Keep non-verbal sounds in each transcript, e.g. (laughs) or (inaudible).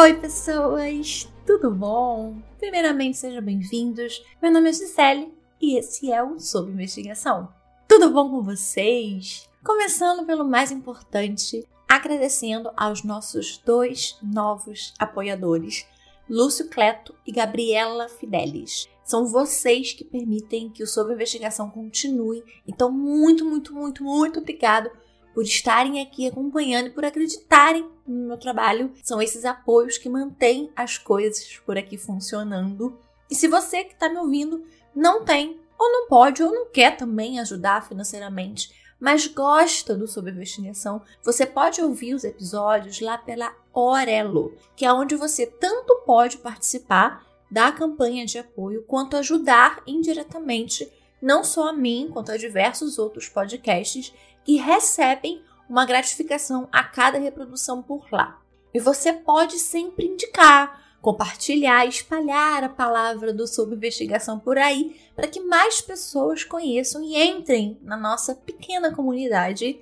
Oi, pessoas! Tudo bom? Primeiramente, sejam bem-vindos. Meu nome é Gisele e esse é o Sob Investigação. Tudo bom com vocês? Começando pelo mais importante, agradecendo aos nossos dois novos apoiadores, Lúcio Cleto e Gabriela Fidelis. São vocês que permitem que o Sob Investigação continue. Então, muito, muito, muito, muito obrigado por estarem aqui acompanhando por acreditarem no meu trabalho. São esses apoios que mantêm as coisas por aqui funcionando. E se você que está me ouvindo não tem, ou não pode, ou não quer também ajudar financeiramente, mas gosta do Sob Investigação, você pode ouvir os episódios lá pela Orelo, que é onde você tanto pode participar da campanha de apoio quanto ajudar indiretamente não só a mim, quanto a diversos outros podcasts que recebem uma gratificação a cada reprodução por lá. E você pode sempre indicar, compartilhar, espalhar a palavra do Sob Investigação por aí, para que mais pessoas conheçam e entrem na nossa pequena comunidade.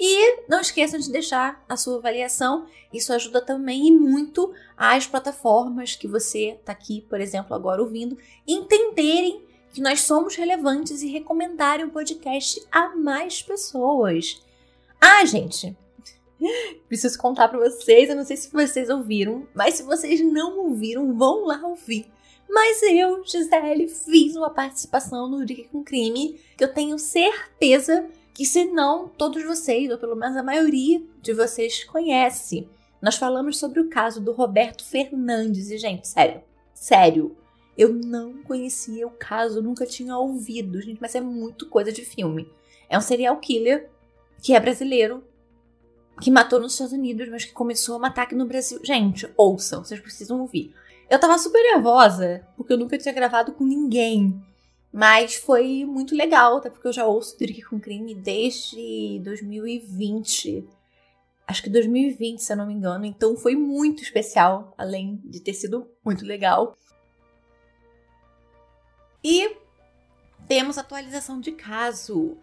E não esqueçam de deixar a sua avaliação, isso ajuda também e muito as plataformas que você está aqui, por exemplo, agora ouvindo, entenderem que nós somos relevantes e recomendarem o podcast a mais pessoas. Ah, gente, (laughs) preciso contar para vocês, eu não sei se vocês ouviram, mas se vocês não ouviram, vão lá ouvir. Mas eu, Gisele, fiz uma participação no Dica com Crime que eu tenho certeza que, se não, todos vocês, ou pelo menos a maioria de vocês, conhece. Nós falamos sobre o caso do Roberto Fernandes e, gente, sério, sério, eu não conhecia o caso, nunca tinha ouvido, gente, mas é muito coisa de filme. É um serial killer que é brasileiro, que matou nos Estados Unidos, mas que começou a matar aqui no Brasil. Gente, ouçam, vocês precisam ouvir. Eu tava super nervosa, porque eu nunca tinha gravado com ninguém. Mas foi muito legal, até porque eu já ouço Drink com Crime desde 2020. Acho que 2020, se eu não me engano. Então foi muito especial, além de ter sido muito legal. E temos atualização de caso.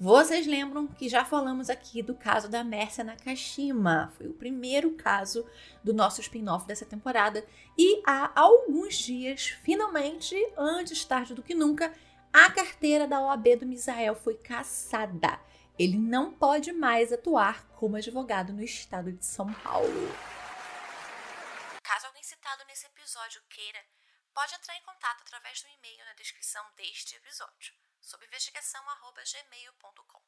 Vocês lembram que já falamos aqui do caso da Mércia Nakashima? Foi o primeiro caso do nosso spin-off dessa temporada. E há alguns dias, finalmente, antes tarde do que nunca, a carteira da OAB do Misael foi cassada. Ele não pode mais atuar como advogado no estado de São Paulo. Caso alguém citado nesse episódio queira pode entrar em contato através do e-mail na descrição deste episódio, sob investigação@gmail.com.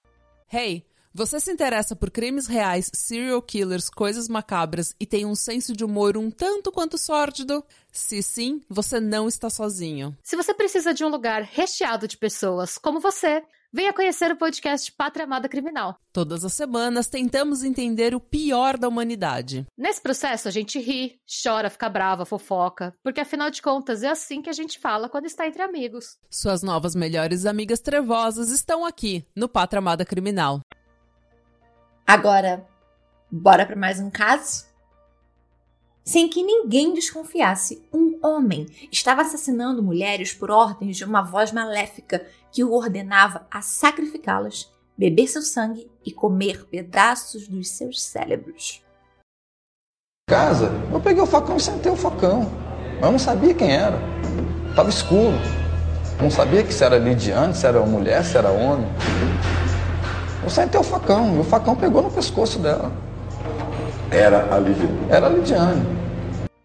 Hey, você se interessa por crimes reais, serial killers, coisas macabras e tem um senso de humor um tanto quanto sórdido? Se sim, você não está sozinho. Se você precisa de um lugar recheado de pessoas como você, Venha conhecer o podcast Pátria Amada Criminal. Todas as semanas tentamos entender o pior da humanidade. Nesse processo a gente ri, chora, fica brava, fofoca, porque afinal de contas é assim que a gente fala quando está entre amigos. Suas novas melhores amigas trevosas estão aqui no Pátria Amada Criminal. Agora, bora para mais um caso? Sem que ninguém desconfiasse, um homem estava assassinando mulheres por ordens de uma voz maléfica que o ordenava a sacrificá-las, beber seu sangue e comer pedaços dos seus cérebros. Casa, eu peguei o facão e sentei o facão, mas eu não sabia quem era. Tava escuro. Não sabia que se era Lidiane, se era mulher, se era homem. Eu sentei o facão e o facão pegou no pescoço dela. Era a Lidiane. Era a Lidiane.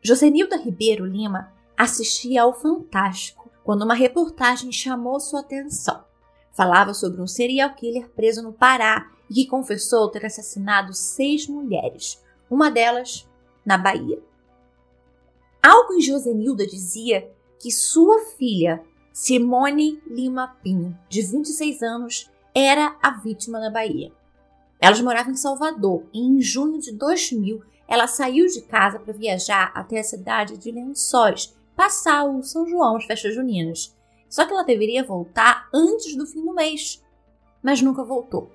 Josenilda Ribeiro Lima assistia ao Fantástico quando uma reportagem chamou sua atenção. Falava sobre um serial killer preso no Pará e que confessou ter assassinado seis mulheres, uma delas na Bahia. Algo em Josenilda dizia que sua filha, Simone Lima Pinho, de 26 anos, era a vítima na Bahia. Elas moravam em Salvador e em junho de 2000 ela saiu de casa para viajar até a cidade de Lençóis, passar o São João, as festas juninas. Só que ela deveria voltar antes do fim do mês, mas nunca voltou.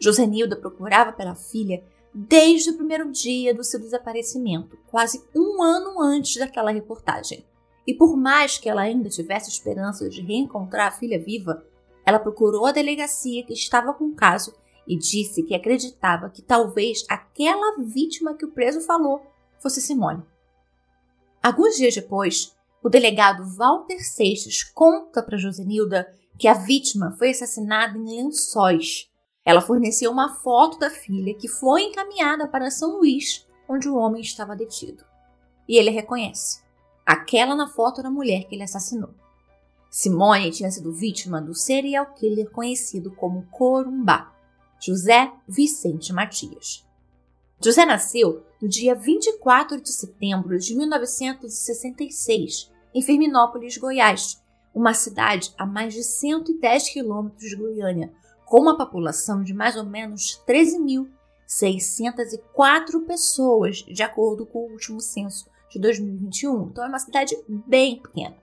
Josenilda procurava pela filha desde o primeiro dia do seu desaparecimento, quase um ano antes daquela reportagem. E por mais que ela ainda tivesse esperança de reencontrar a filha viva, ela procurou a delegacia que estava com o caso e disse que acreditava que talvez aquela vítima que o preso falou fosse Simone. Alguns dias depois, o delegado Walter Seixas conta para Josenilda que a vítima foi assassinada em lençóis. Ela forneceu uma foto da filha que foi encaminhada para São Luís, onde o homem estava detido. E ele reconhece. Aquela na foto era a mulher que ele assassinou. Simone tinha sido vítima do serial killer conhecido como Corumbá, José Vicente Matias. José nasceu no dia 24 de setembro de 1966, em Firminópolis, Goiás, uma cidade a mais de 110 quilômetros de Goiânia, com uma população de mais ou menos 13.604 pessoas, de acordo com o último censo de 2021. Então é uma cidade bem pequena.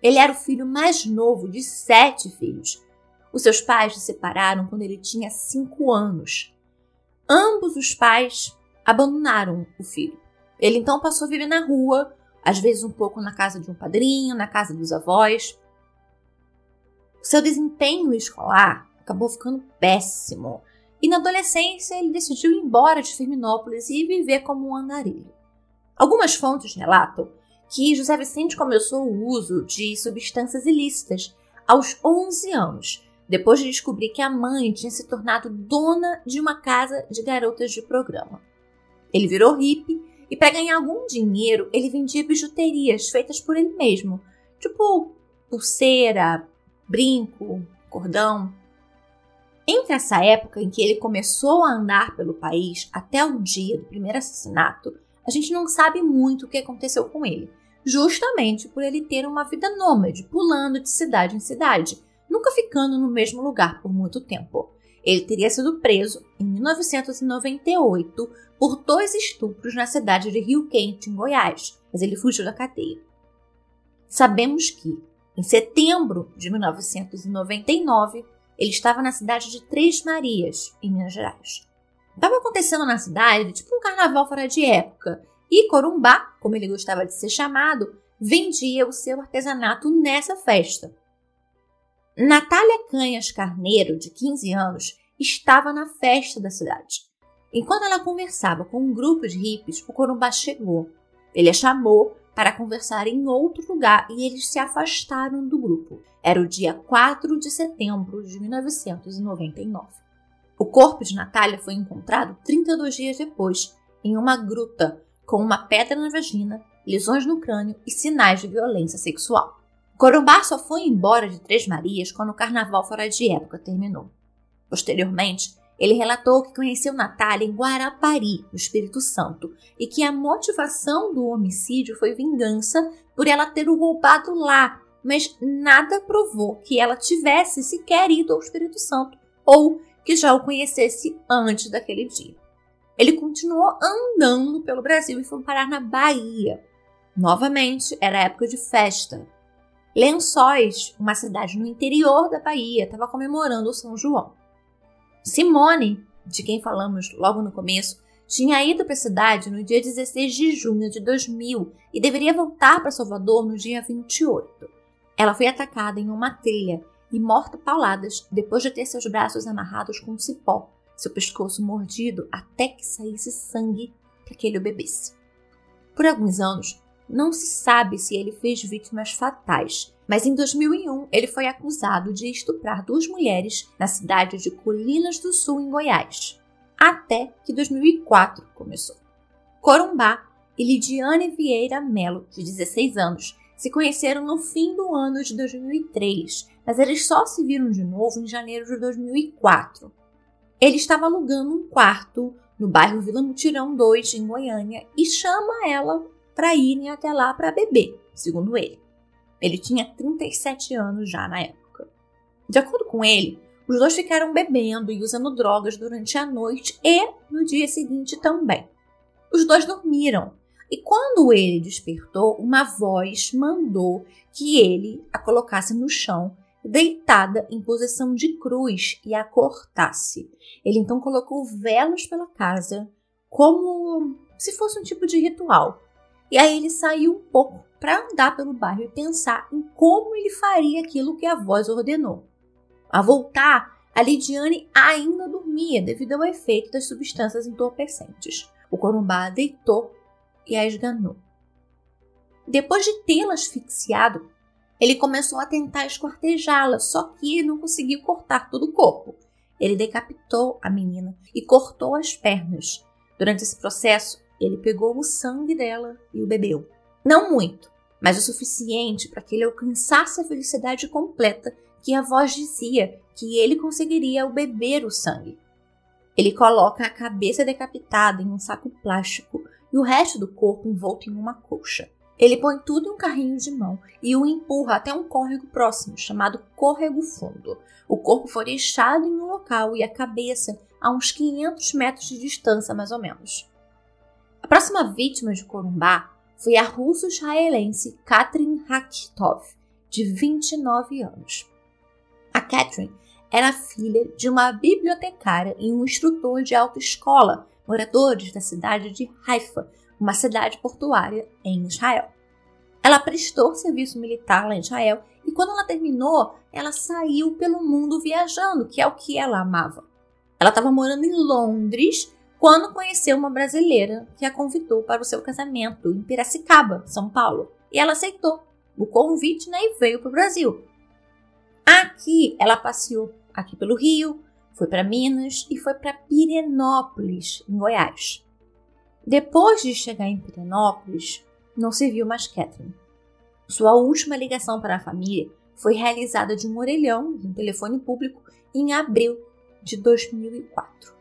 Ele era o filho mais novo de sete filhos. Os seus pais se separaram quando ele tinha cinco anos. Ambos os pais abandonaram o filho. Ele então passou a viver na rua, às vezes um pouco na casa de um padrinho, na casa dos avós. Seu desempenho escolar acabou ficando péssimo. E na adolescência ele decidiu ir embora de Firminópolis e viver como um andarilho. Algumas fontes relatam que José Vicente começou o uso de substâncias ilícitas aos 11 anos, depois de descobrir que a mãe tinha se tornado dona de uma casa de garotas de programa. Ele virou hippie e, para ganhar algum dinheiro, ele vendia bijuterias feitas por ele mesmo, tipo pulseira, brinco, cordão. Entre essa época em que ele começou a andar pelo país até o dia do primeiro assassinato, a gente não sabe muito o que aconteceu com ele, justamente por ele ter uma vida nômade, pulando de cidade em cidade, nunca ficando no mesmo lugar por muito tempo. Ele teria sido preso em 1998 por dois estupros na cidade de Rio Quente, em Goiás, mas ele fugiu da cadeia. Sabemos que, em setembro de 1999, ele estava na cidade de Três Marias, em Minas Gerais. Estava acontecendo na cidade tipo um carnaval fora de época, e Corumbá, como ele gostava de ser chamado, vendia o seu artesanato nessa festa. Natália Canhas Carneiro, de 15 anos, estava na festa da cidade. Enquanto ela conversava com um grupo de hippies, o Corumbá chegou. Ele a chamou para conversar em outro lugar e eles se afastaram do grupo. Era o dia 4 de setembro de 1999. O corpo de Natália foi encontrado 32 dias depois, em uma gruta, com uma pedra na vagina, lesões no crânio e sinais de violência sexual. Corumbá só foi embora de Três Marias quando o carnaval fora de época terminou. Posteriormente, ele relatou que conheceu Natália em Guarapari, no Espírito Santo, e que a motivação do homicídio foi vingança por ela ter o roubado lá, mas nada provou que ela tivesse sequer ido ao Espírito Santo ou que já o conhecesse antes daquele dia. Ele continuou andando pelo Brasil e foi parar na Bahia. Novamente, era época de festa, Lençóis, uma cidade no interior da Bahia, estava comemorando o São João. Simone, de quem falamos logo no começo, tinha ido para a cidade no dia 16 de junho de 2000 e deveria voltar para Salvador no dia 28. Ela foi atacada em uma trilha e morta pauladas depois de ter seus braços amarrados com um cipó, seu pescoço mordido até que saísse sangue para que ele o bebesse. Por alguns anos, não se sabe se ele fez vítimas fatais, mas em 2001 ele foi acusado de estuprar duas mulheres na cidade de Colinas do Sul, em Goiás. Até que 2004 começou. Corumbá e Lidiane Vieira Melo, de 16 anos, se conheceram no fim do ano de 2003, mas eles só se viram de novo em janeiro de 2004. Ele estava alugando um quarto no bairro Vila Mutirão 2, em Goiânia, e chama ela para irem até lá para beber, segundo ele. Ele tinha 37 anos já na época. De acordo com ele, os dois ficaram bebendo e usando drogas durante a noite e no dia seguinte também. Os dois dormiram e quando ele despertou, uma voz mandou que ele a colocasse no chão, deitada em posição de cruz e a cortasse. Ele então colocou velas pela casa, como se fosse um tipo de ritual, e aí ele saiu um pouco para andar pelo bairro e pensar em como ele faria aquilo que a voz ordenou. A voltar, a Lidiane ainda dormia devido ao efeito das substâncias entorpecentes. O Corumbá deitou e a esganou. Depois de tê-la asfixiado, ele começou a tentar esquartejá-la, só que não conseguiu cortar todo o corpo. Ele decapitou a menina e cortou as pernas. Durante esse processo, ele pegou o sangue dela e o bebeu. Não muito, mas o suficiente para que ele alcançasse a felicidade completa que a voz dizia que ele conseguiria ao beber o sangue. Ele coloca a cabeça decapitada em um saco plástico e o resto do corpo envolto em uma colcha. Ele põe tudo em um carrinho de mão e o empurra até um córrego próximo, chamado Córrego Fundo. O corpo foi deixado em um local e a cabeça a uns 500 metros de distância, mais ou menos. Próxima vítima de Corumbá foi a russo-israelense Katrin Rakitov, de 29 anos. A Katrin era filha de uma bibliotecária e um instrutor de autoescola, moradores da cidade de Haifa, uma cidade portuária em Israel. Ela prestou serviço militar lá em Israel e quando ela terminou, ela saiu pelo mundo viajando, que é o que ela amava. Ela estava morando em Londres quando conheceu uma brasileira que a convidou para o seu casamento em Piracicaba, São Paulo. E ela aceitou o convite né, e veio para o Brasil. Aqui ela passeou aqui pelo Rio, foi para Minas e foi para Pirenópolis, em Goiás. Depois de chegar em Pirenópolis, não se viu mais Catherine. Sua última ligação para a família foi realizada de um orelhão de um telefone público em abril de 2004.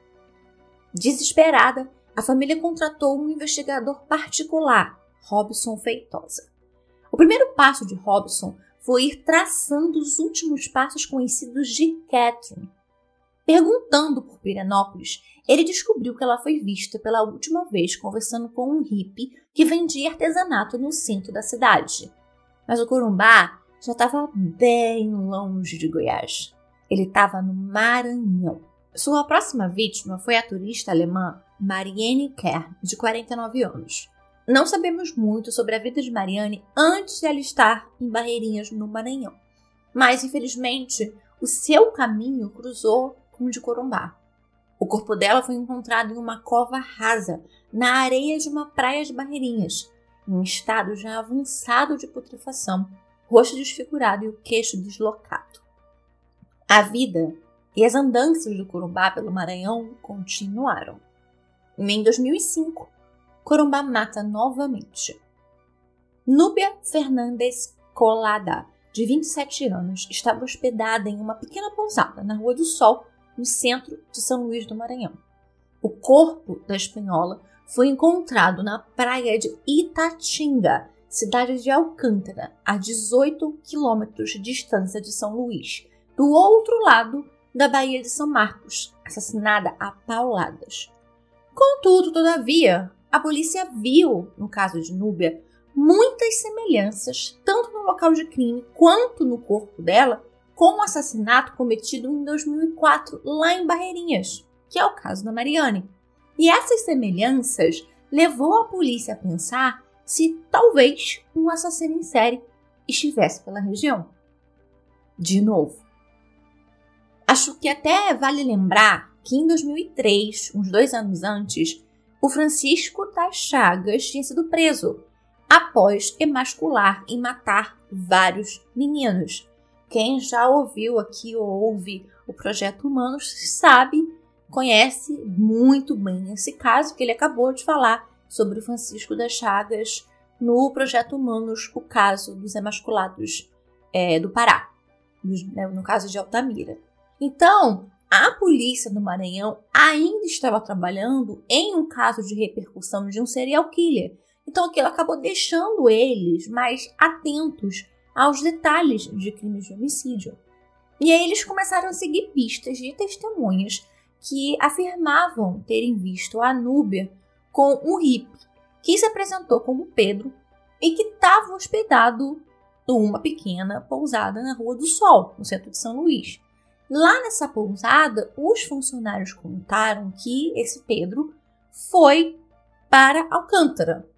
Desesperada, a família contratou um investigador particular, Robson Feitosa. O primeiro passo de Robson foi ir traçando os últimos passos conhecidos de Catherine. Perguntando por Pirenópolis, ele descobriu que ela foi vista pela última vez conversando com um hippie que vendia artesanato no centro da cidade. Mas o Corumbá já estava bem longe de Goiás. Ele estava no Maranhão. Sua próxima vítima foi a turista alemã Marianne Kern, de 49 anos. Não sabemos muito sobre a vida de Marianne antes de ela estar em Barreirinhas, no Maranhão. Mas, infelizmente, o seu caminho cruzou com o de Corumbá. O corpo dela foi encontrado em uma cova rasa, na areia de uma praia de Barreirinhas, em estado já avançado de putrefação, rosto desfigurado e o queixo deslocado. A vida e as andanças do Corumbá pelo Maranhão continuaram. Em 2005, Corumbá mata novamente. Núbia Fernandes Colada, de 27 anos, estava hospedada em uma pequena pousada na Rua do Sol, no centro de São Luís do Maranhão. O corpo da espanhola foi encontrado na praia de Itatinga, cidade de Alcântara, a 18 quilômetros de distância de São Luís, do outro lado da Baía de São Marcos, assassinada a pauladas. Contudo, todavia, a polícia viu, no caso de Núbia, muitas semelhanças, tanto no local de crime quanto no corpo dela, com o assassinato cometido em 2004 lá em Barreirinhas, que é o caso da Mariane. E essas semelhanças levou a polícia a pensar se talvez um assassino em série estivesse pela região. De novo. Acho que até vale lembrar que em 2003, uns dois anos antes, o Francisco das Chagas tinha sido preso após emascular e matar vários meninos. Quem já ouviu aqui ou ouve o Projeto Humanos sabe, conhece muito bem esse caso que ele acabou de falar sobre o Francisco das Chagas no Projeto Humanos, o caso dos emasculados é, do Pará, né, no caso de Altamira. Então, a polícia do Maranhão ainda estava trabalhando em um caso de repercussão de um serial killer. Então aquilo acabou deixando eles mais atentos aos detalhes de crimes de homicídio. E aí eles começaram a seguir pistas de testemunhas que afirmavam terem visto a Núbia com um hippie que se apresentou como Pedro e que estava hospedado numa pequena pousada na Rua do Sol, no centro de São Luís. Lá nessa pousada, os funcionários contaram que esse Pedro foi para Alcântara,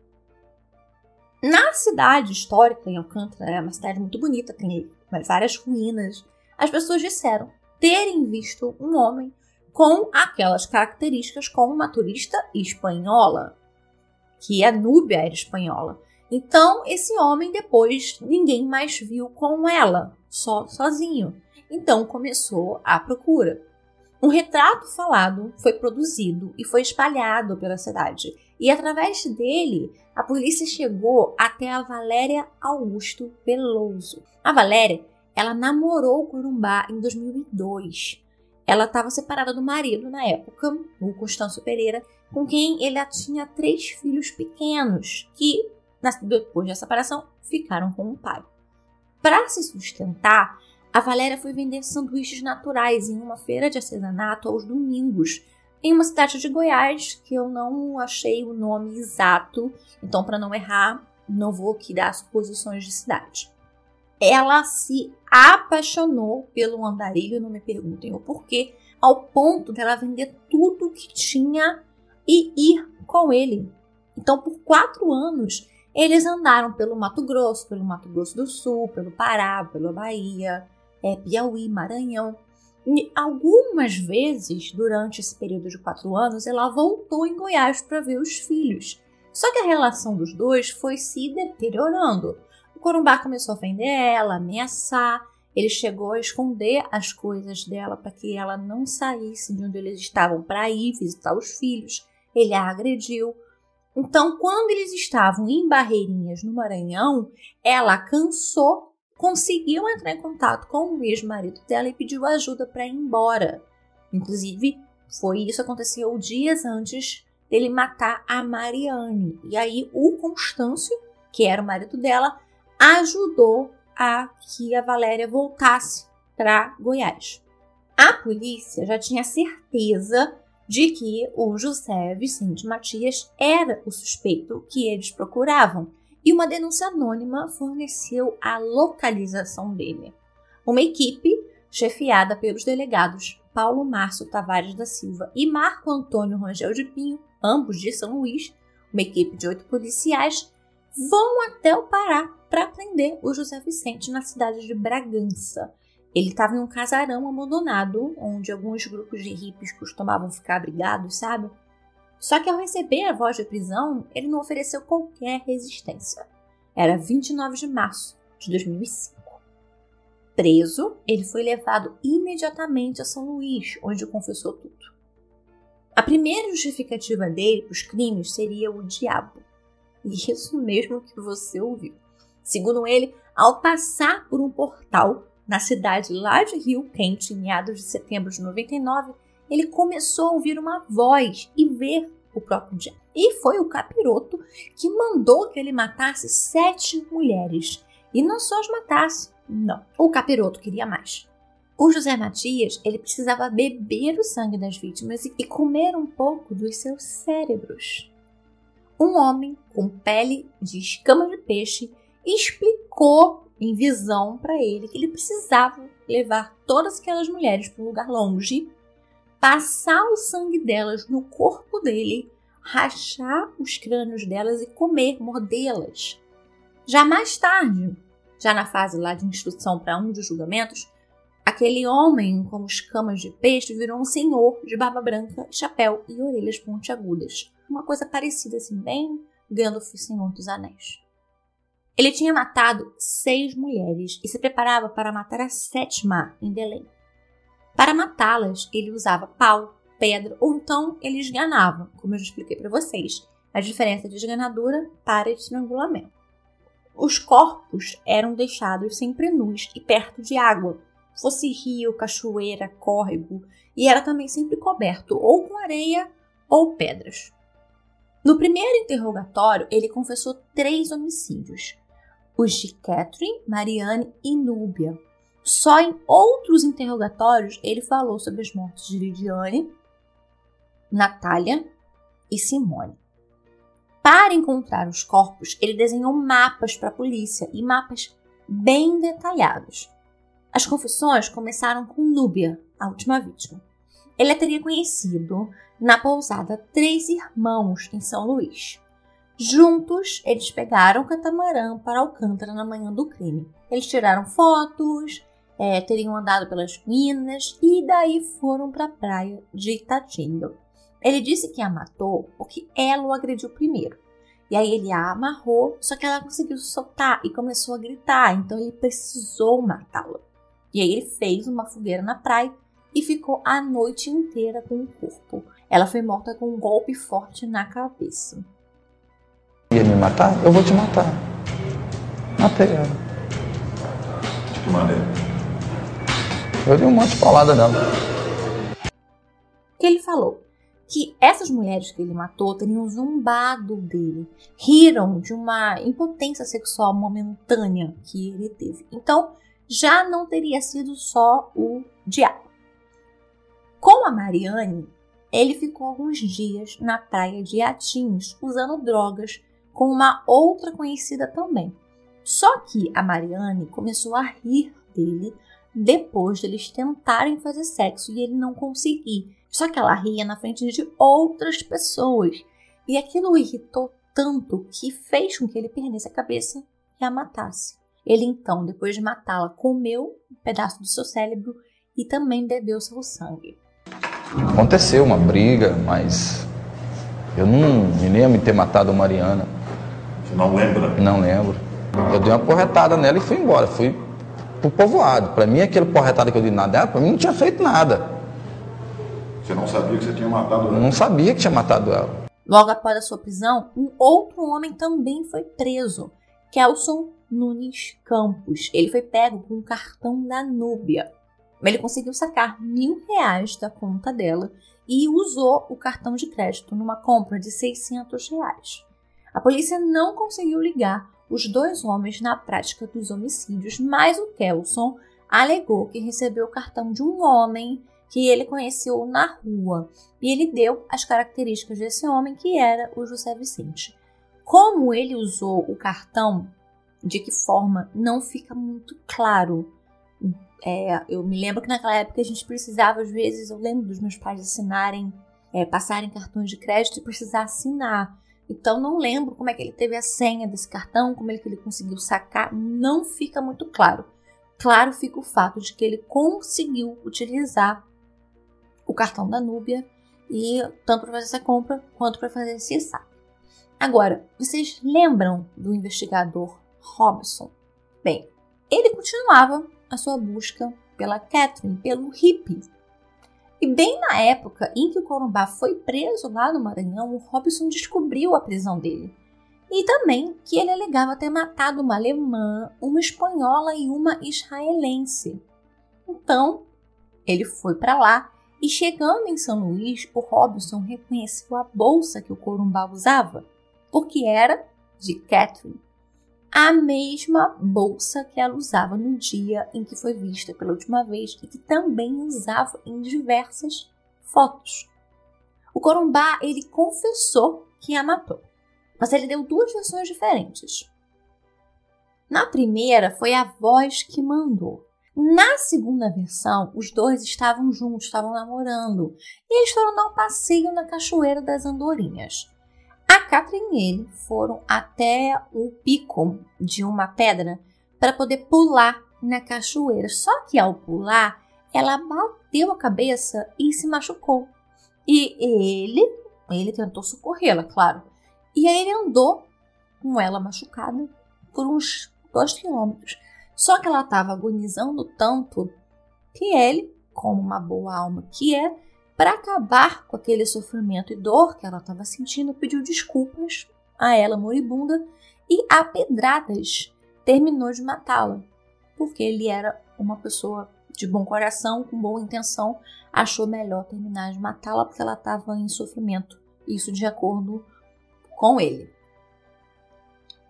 na cidade histórica, em Alcântara, é uma cidade muito bonita, tem várias ruínas. As pessoas disseram terem visto um homem com aquelas características como uma turista espanhola. que a Núbia era espanhola. Então, esse homem depois ninguém mais viu com ela, só sozinho. Então começou a procura. Um retrato falado foi produzido e foi espalhado pela cidade. E através dele, a polícia chegou até a Valéria Augusto Veloso. A Valéria, ela namorou o Corumbá em 2002. Ela estava separada do marido na época, o Constâncio Pereira, com quem ele tinha três filhos pequenos, que depois da separação ficaram com o pai. Para se sustentar, a Valéria foi vender sanduíches naturais em uma feira de artesanato aos domingos, em uma cidade de Goiás, que eu não achei o nome exato, então para não errar, não vou aqui dar suposições de cidade. Ela se apaixonou pelo andarilho, não me perguntem o porquê, ao ponto dela vender tudo que tinha e ir com ele. Então, por quatro anos, eles andaram pelo Mato Grosso, pelo Mato Grosso do Sul, pelo Pará, pela Bahia, é, Piauí, Maranhão. E algumas vezes, durante esse período de quatro anos, ela voltou em Goiás para ver os filhos. Só que a relação dos dois foi se deteriorando. O Corumbá começou a ofender ela, ameaçar. Ele chegou a esconder as coisas dela para que ela não saísse de onde eles estavam para ir visitar os filhos. Ele a agrediu. Então, quando eles estavam em Barreirinhas, no Maranhão, ela cansou conseguiu entrar em contato com o ex-marido dela e pediu ajuda para ir embora. Inclusive, foi isso aconteceu dias antes dele matar a Mariane. E aí o Constâncio, que era o marido dela, ajudou a que a Valéria voltasse para Goiás. A polícia já tinha certeza de que o José Vicente Matias era o suspeito que eles procuravam e uma denúncia anônima forneceu a localização dele. Uma equipe, chefiada pelos delegados Paulo Márcio Tavares da Silva e Marco Antônio Rangel de Pinho, ambos de São Luís, uma equipe de oito policiais, vão até o Pará para prender o José Vicente na cidade de Bragança. Ele estava em um casarão abandonado, onde alguns grupos de hippies costumavam ficar abrigados, sabe? Só que ao receber a voz de prisão, ele não ofereceu qualquer resistência. Era 29 de março de 2005. Preso, ele foi levado imediatamente a São Luís, onde confessou tudo. A primeira justificativa dele para os crimes seria o diabo. E isso mesmo que você ouviu. Segundo ele, ao passar por um portal na cidade lá de Rio Quente, em meados de setembro de 99, ele começou a ouvir uma voz e ver o próprio diabo. E foi o capiroto que mandou que ele matasse sete mulheres. E não só as matasse, não. O capiroto queria mais. O José Matias, ele precisava beber o sangue das vítimas e comer um pouco dos seus cérebros. Um homem com pele de escama de peixe explicou em visão para ele que ele precisava levar todas aquelas mulheres para um lugar longe passar o sangue delas no corpo dele, rachar os crânios delas e comer, mordê-las. Já mais tarde, já na fase lá de instrução para um dos julgamentos, aquele homem com escamas de peixe virou um senhor de barba branca, chapéu e orelhas pontiagudas. Uma coisa parecida assim, bem Gandalf, Senhor dos Anéis. Ele tinha matado seis mulheres e se preparava para matar a sétima em Belém. Para matá-las, ele usava pau, pedra ou então ele esganava, como eu já expliquei para vocês, a diferença de esganadura para estrangulamento. Os corpos eram deixados sempre nus e perto de água, fosse rio, cachoeira, córrego, e era também sempre coberto ou com areia ou pedras. No primeiro interrogatório, ele confessou três homicídios: os de Catherine, Marianne e Núbia, só em outros interrogatórios ele falou sobre as mortes de Lidiane, Natália e Simone. Para encontrar os corpos, ele desenhou mapas para a polícia e mapas bem detalhados. As confissões começaram com Núbia, a última vítima. Ele a teria conhecido na pousada Três Irmãos, em São Luís. Juntos, eles pegaram o catamarã para Alcântara na manhã do crime. Eles tiraram fotos, é, teriam andado pelas minas e daí foram para a praia de Itatinga. Ele disse que a matou porque ela o agrediu primeiro. E aí ele a amarrou, só que ela conseguiu soltar e começou a gritar, então ele precisou matá-la. E aí ele fez uma fogueira na praia e ficou a noite inteira com o corpo. Ela foi morta com um golpe forte na cabeça. Ia me matar? Eu vou te matar. Matei ela. De que maneira? Eu dei um monte de paulada nela. Que ele falou que essas mulheres que ele matou teriam zombado dele, riram de uma impotência sexual momentânea que ele teve. Então, já não teria sido só o diabo. Com a Mariane, ele ficou alguns dias na praia de Atins usando drogas com uma outra conhecida também. Só que a Mariane começou a rir dele depois deles tentarem fazer sexo e ele não conseguir. Só que ela ria na frente de outras pessoas. E aquilo o irritou tanto que fez com que ele perdesse a cabeça e a matasse. Ele então, depois de matá-la, comeu um pedaço do seu cérebro e também bebeu seu sangue. Aconteceu uma briga, mas eu não me lembro de ter matado a Mariana. Você não lembra? Não lembro. Eu dei uma porretada nela e fui embora. Fui pro povoado. Pra mim, aquele porretada que eu dei na dela, pra mim não tinha feito nada. Você não sabia que você tinha matado Eu ela? não sabia que tinha matado ela. Logo após a sua prisão, um outro homem também foi preso, Kelson Nunes Campos. Ele foi pego com um cartão da Núbia. Ele conseguiu sacar mil reais da conta dela e usou o cartão de crédito numa compra de 600 reais. A polícia não conseguiu ligar os dois homens na prática dos homicídios, mas o Kelson alegou que recebeu o cartão de um homem que ele conheceu na rua e ele deu as características desse homem, que era o José Vicente. Como ele usou o cartão, de que forma, não fica muito claro. É, eu me lembro que naquela época a gente precisava, às vezes, eu lembro dos meus pais assinarem, é, passarem cartões de crédito e precisar assinar. Então não lembro como é que ele teve a senha desse cartão, como é que ele conseguiu sacar, não fica muito claro. Claro fica o fato de que ele conseguiu utilizar o cartão da Núbia e tanto para fazer essa compra quanto para fazer esse saque. Agora, vocês lembram do investigador Robson? Bem, ele continuava a sua busca pela Catherine, pelo hippie. E bem na época em que o Corumbá foi preso lá no Maranhão, o Robson descobriu a prisão dele. E também que ele alegava ter matado uma alemã, uma espanhola e uma israelense. Então, ele foi para lá e chegando em São Luís, o Robson reconheceu a bolsa que o Corumbá usava, porque era de Catherine. A mesma bolsa que ela usava no dia em que foi vista pela última vez e que também usava em diversas fotos. O Corumbá, ele confessou que a matou, mas ele deu duas versões diferentes. Na primeira, foi a voz que mandou. Na segunda versão, os dois estavam juntos, estavam namorando, e eles foram dar um passeio na Cachoeira das Andorinhas. Catherine e ele foram até o pico de uma pedra para poder pular na cachoeira. Só que ao pular, ela bateu a cabeça e se machucou. E ele, ele tentou socorrê-la, claro. E aí ele andou com ela machucada por uns dois quilômetros. Só que ela estava agonizando tanto que ele, como uma boa alma que é, para acabar com aquele sofrimento e dor que ela estava sentindo, pediu desculpas a ela moribunda e a pedradas terminou de matá-la, porque ele era uma pessoa de bom coração, com boa intenção, achou melhor terminar de matá-la porque ela estava em sofrimento. Isso de acordo com ele.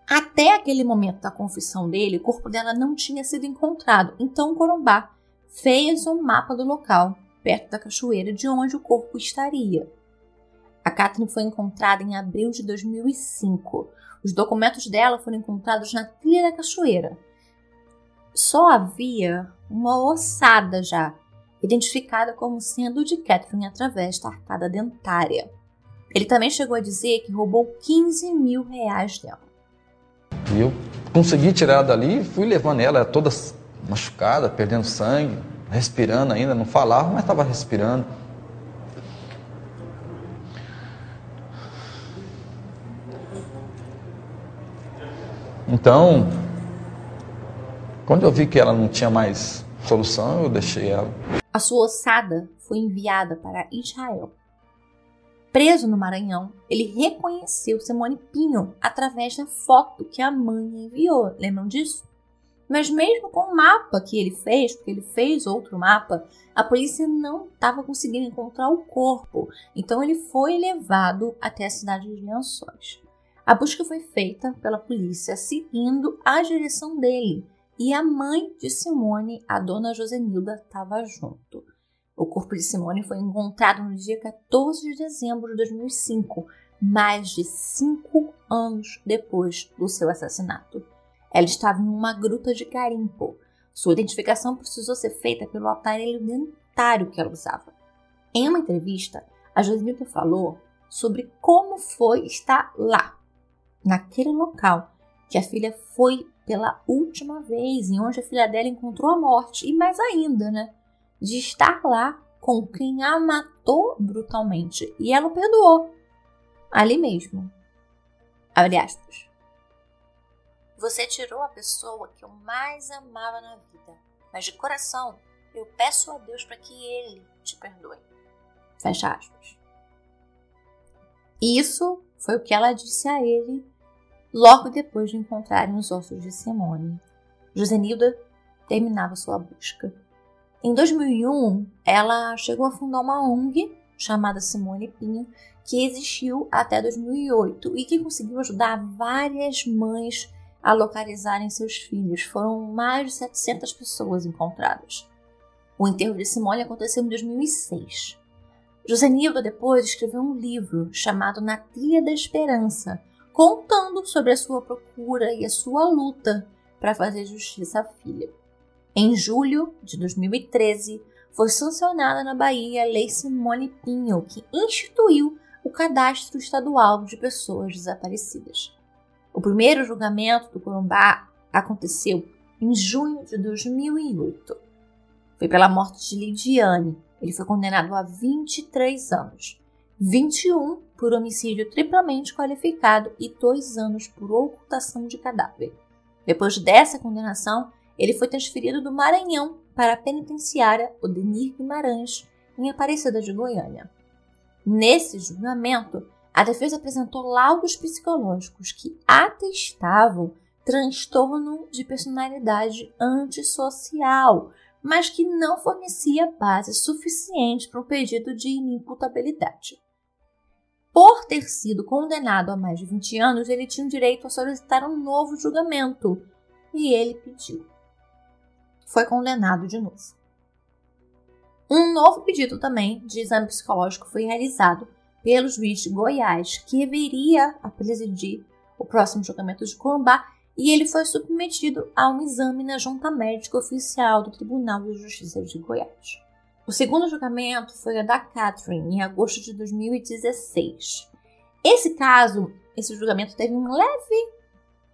Até aquele momento da confissão dele, o corpo dela não tinha sido encontrado, então Corumbá fez um mapa do local, perto da cachoeira, de onde o corpo estaria. A Catherine foi encontrada em abril de 2005. Os documentos dela foram encontrados na trilha da cachoeira. Só havia uma ossada já, identificada como sendo de Catherine através da arcada dentária. Ele também chegou a dizer que roubou 15 mil reais dela. E eu consegui tirar dali e fui levando ela toda machucada, perdendo sangue, respirando ainda, não falava, mas estava respirando. Então, quando eu vi que ela não tinha mais solução, eu deixei ela. A sua ossada foi enviada para Israel. Preso no Maranhão, ele reconheceu Simone Pinho através da foto que a mãe enviou. Lembram disso? Mas mesmo com o mapa que ele fez, porque ele fez outro mapa, a polícia não estava conseguindo encontrar o corpo. Então ele foi levado até a cidade de Lençóis. A busca foi feita pela polícia seguindo a direção dele, e a mãe de Simone, a dona Josenilda, estava junto. O corpo de Simone foi encontrado no dia 14 de dezembro de 2005, mais de cinco anos depois do seu assassinato. Ela estava em uma gruta de garimpo. Sua identificação precisou ser feita pelo aparelho dentário que ela usava. Em uma entrevista, a Josenilda falou sobre como foi estar lá, naquele local que a filha foi pela última vez e onde a filha dela encontrou a morte. E mais ainda, né? De estar lá com quem a matou brutalmente. E ela o perdoou. Ali mesmo. Abre aspas. Você tirou a pessoa que eu mais amava na vida, mas de coração eu peço a Deus para que Ele te perdoe. Fecha aspas. Isso foi o que ela disse a ele logo depois de encontrarem os ossos de Simone. Josenilda terminava sua busca. Em 2001, ela chegou a fundar uma ONG chamada Simone Pinho, que existiu até 2008 e que conseguiu ajudar várias mães a localizarem seus filhos. Foram mais de 700 pessoas encontradas. O enterro de Simone aconteceu em 2006. Josenilda depois escreveu um livro chamado Na Trilha da Esperança, contando sobre a sua procura e a sua luta para fazer justiça à filha. Em julho de 2013, foi sancionada na Bahia a Lei Simone Pinho, que instituiu o Cadastro Estadual de Pessoas Desaparecidas. O primeiro julgamento do Corumbá aconteceu em junho de 2008. Foi pela morte de Lidiane. Ele foi condenado a 23 anos, 21 por homicídio triplamente qualificado e 2 anos por ocultação de cadáver. Depois dessa condenação, ele foi transferido do Maranhão para a penitenciária Odenir Guimarães, em Aparecida de Goiânia. Nesse julgamento, a defesa apresentou laudos psicológicos que atestavam transtorno de personalidade antissocial, mas que não fornecia base suficiente para um pedido de inimputabilidade. Por ter sido condenado a mais de 20 anos, ele tinha o direito a solicitar um novo julgamento e ele pediu. Foi condenado de novo. Um novo pedido também de exame psicológico foi realizado pelo juiz de Goiás, que viria a presidir o próximo julgamento de Corumbá, e ele foi submetido a um exame na junta médica oficial do Tribunal de Justiça de Goiás. O segundo julgamento foi a da Catherine, em agosto de 2016. Esse caso, esse julgamento teve um leve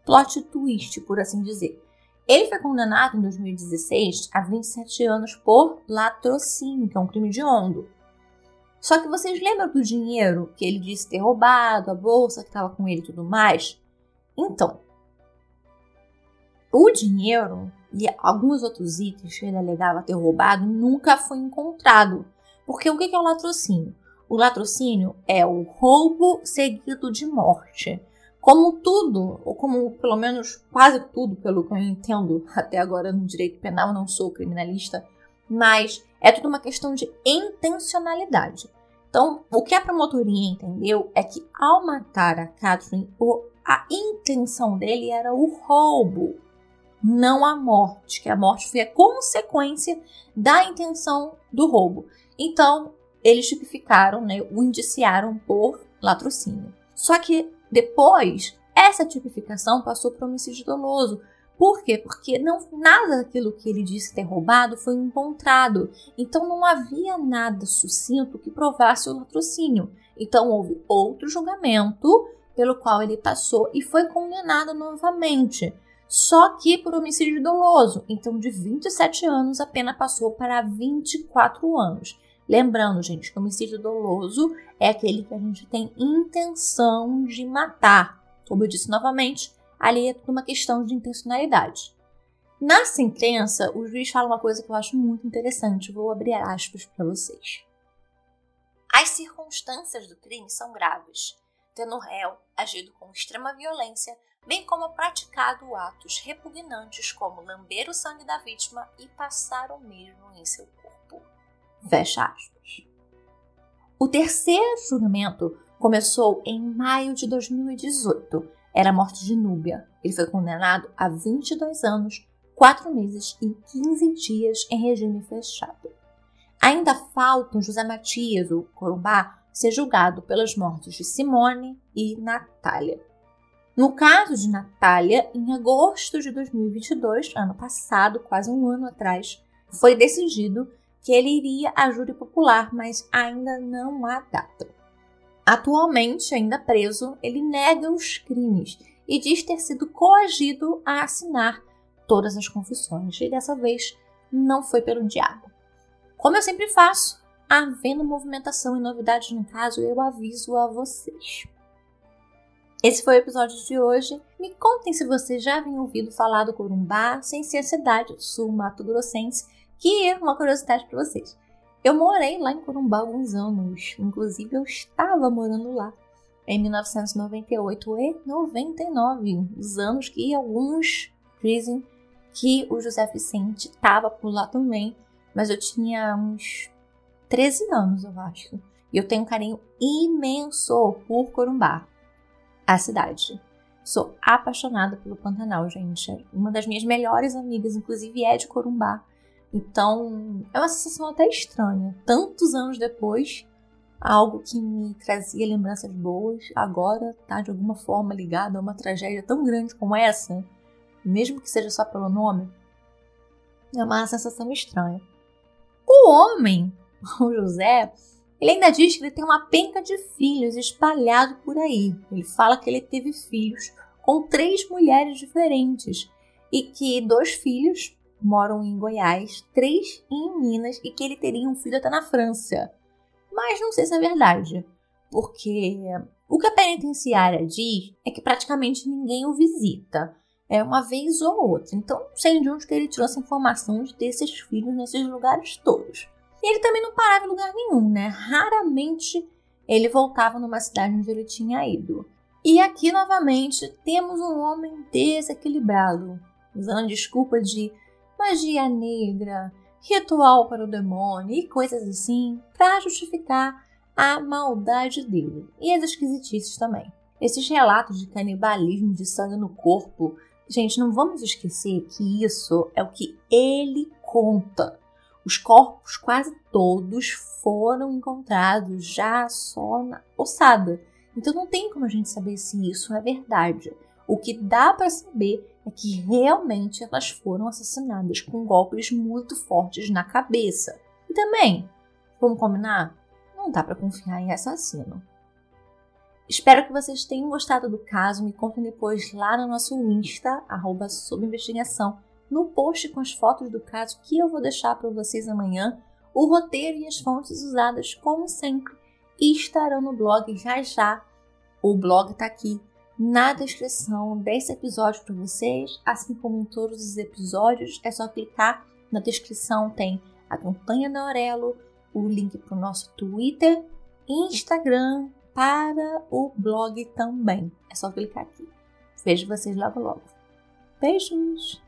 plot twist, por assim dizer. Ele foi condenado em 2016 a 27 anos por latrocínio, que é um crime de ondo. Só que vocês lembram do dinheiro que ele disse ter roubado, a bolsa que estava com ele e tudo mais? Então, o dinheiro e alguns outros itens que ele alegava ter roubado nunca foi encontrado. Porque o que é o latrocínio? O latrocínio é o roubo seguido de morte. Como tudo, ou como pelo menos quase tudo, pelo que eu entendo até agora no direito penal, não sou criminalista, mas é tudo uma questão de intencionalidade. Então, o que a promotoria entendeu é que ao matar a Catherine, a intenção dele era o roubo, não a morte, que a morte foi a consequência da intenção do roubo. Então, eles tipificaram, né, o indiciaram por latrocínio. Só que depois, essa tipificação passou para homicídio doloso, por quê? Porque não, nada daquilo que ele disse ter roubado foi encontrado. Então não havia nada sucinto que provasse o latrocínio. Então houve outro julgamento pelo qual ele passou e foi condenado novamente. Só que por homicídio doloso. Então de 27 anos a pena passou para 24 anos. Lembrando, gente, que homicídio doloso é aquele que a gente tem intenção de matar. Como eu disse novamente, ali é tudo uma questão de intencionalidade. Na sentença, o juiz fala uma coisa que eu acho muito interessante, vou abrir aspas para vocês. As circunstâncias do crime são graves, tendo o réu agido com extrema violência, bem como praticado atos repugnantes como lamber o sangue da vítima e passar o mesmo em seu corpo. Fecha aspas. O terceiro julgamento começou em maio de 2018. Era a morte de Núbia. Ele foi condenado a 22 anos, 4 meses e 15 dias em regime fechado. Ainda faltam José Matias, o Corumbá, ser julgado pelas mortes de Simone e Natália. No caso de Natália, em agosto de 2022, ano passado, quase um ano atrás, foi decidido que ele iria à júri popular, mas ainda não há data. Atualmente, ainda preso, ele nega os crimes e diz ter sido coagido a assinar todas as confissões, e dessa vez não foi pelo diabo. Como eu sempre faço, havendo movimentação e novidades no caso, eu aviso a vocês. Esse foi o episódio de hoje. Me contem se vocês já haviam ouvido falar do Corumbá, sem ser a cidade do sul Mato Grossense, que é uma curiosidade para vocês. Eu morei lá em Corumbá alguns anos, inclusive eu estava morando lá em 1998 e 99, os anos que alguns dizem que o José Vicente estava por lá também mas eu tinha uns 13 anos, eu acho. E eu tenho um carinho imenso por Corumbá, a cidade. Sou apaixonada pelo Pantanal, gente. Uma das minhas melhores amigas, inclusive, é de Corumbá. Então, é uma sensação até estranha. Tantos anos depois, algo que me trazia lembranças boas, agora tá de alguma forma ligado a uma tragédia tão grande como essa, mesmo que seja só pelo nome. É uma sensação estranha. O homem, (laughs) o José, ele ainda diz que ele tem uma penca de filhos espalhado por aí. Ele fala que ele teve filhos com três mulheres diferentes e que dois filhos moram em Goiás, três em Minas e que ele teria um filho até na França. Mas não sei se é verdade, porque o que a penitenciária diz é que praticamente ninguém o visita é uma vez ou outra. Então, não sei de onde que ele tirou essa informação de ter esses filhos nesses lugares todos. E ele também não parava em lugar nenhum, né? Raramente ele voltava numa cidade onde ele tinha ido. E aqui, novamente, temos um homem desequilibrado, usando desculpa de magia negra, ritual para o demônio e coisas assim, para justificar a maldade dele e as esquisitices também. Esses relatos de canibalismo de sangue no corpo Gente, não vamos esquecer que isso é o que ele conta. Os corpos quase todos foram encontrados já só na ossada. Então não tem como a gente saber se isso é verdade. O que dá para saber é que realmente elas foram assassinadas com golpes muito fortes na cabeça. E também, vamos combinar, não dá para confiar em assassino. Espero que vocês tenham gostado do caso. Me contem depois lá no nosso Insta, arroba investigação, no post com as fotos do caso que eu vou deixar para vocês amanhã. O roteiro e as fontes usadas, como sempre, estarão no blog já já. O blog está aqui na descrição desse episódio para vocês, assim como em todos os episódios. É só clicar na descrição, tem a campanha da Aurelo, o link para o nosso Twitter, Instagram, para o blog também. É só clicar aqui. Vejo vocês logo logo. Beijos!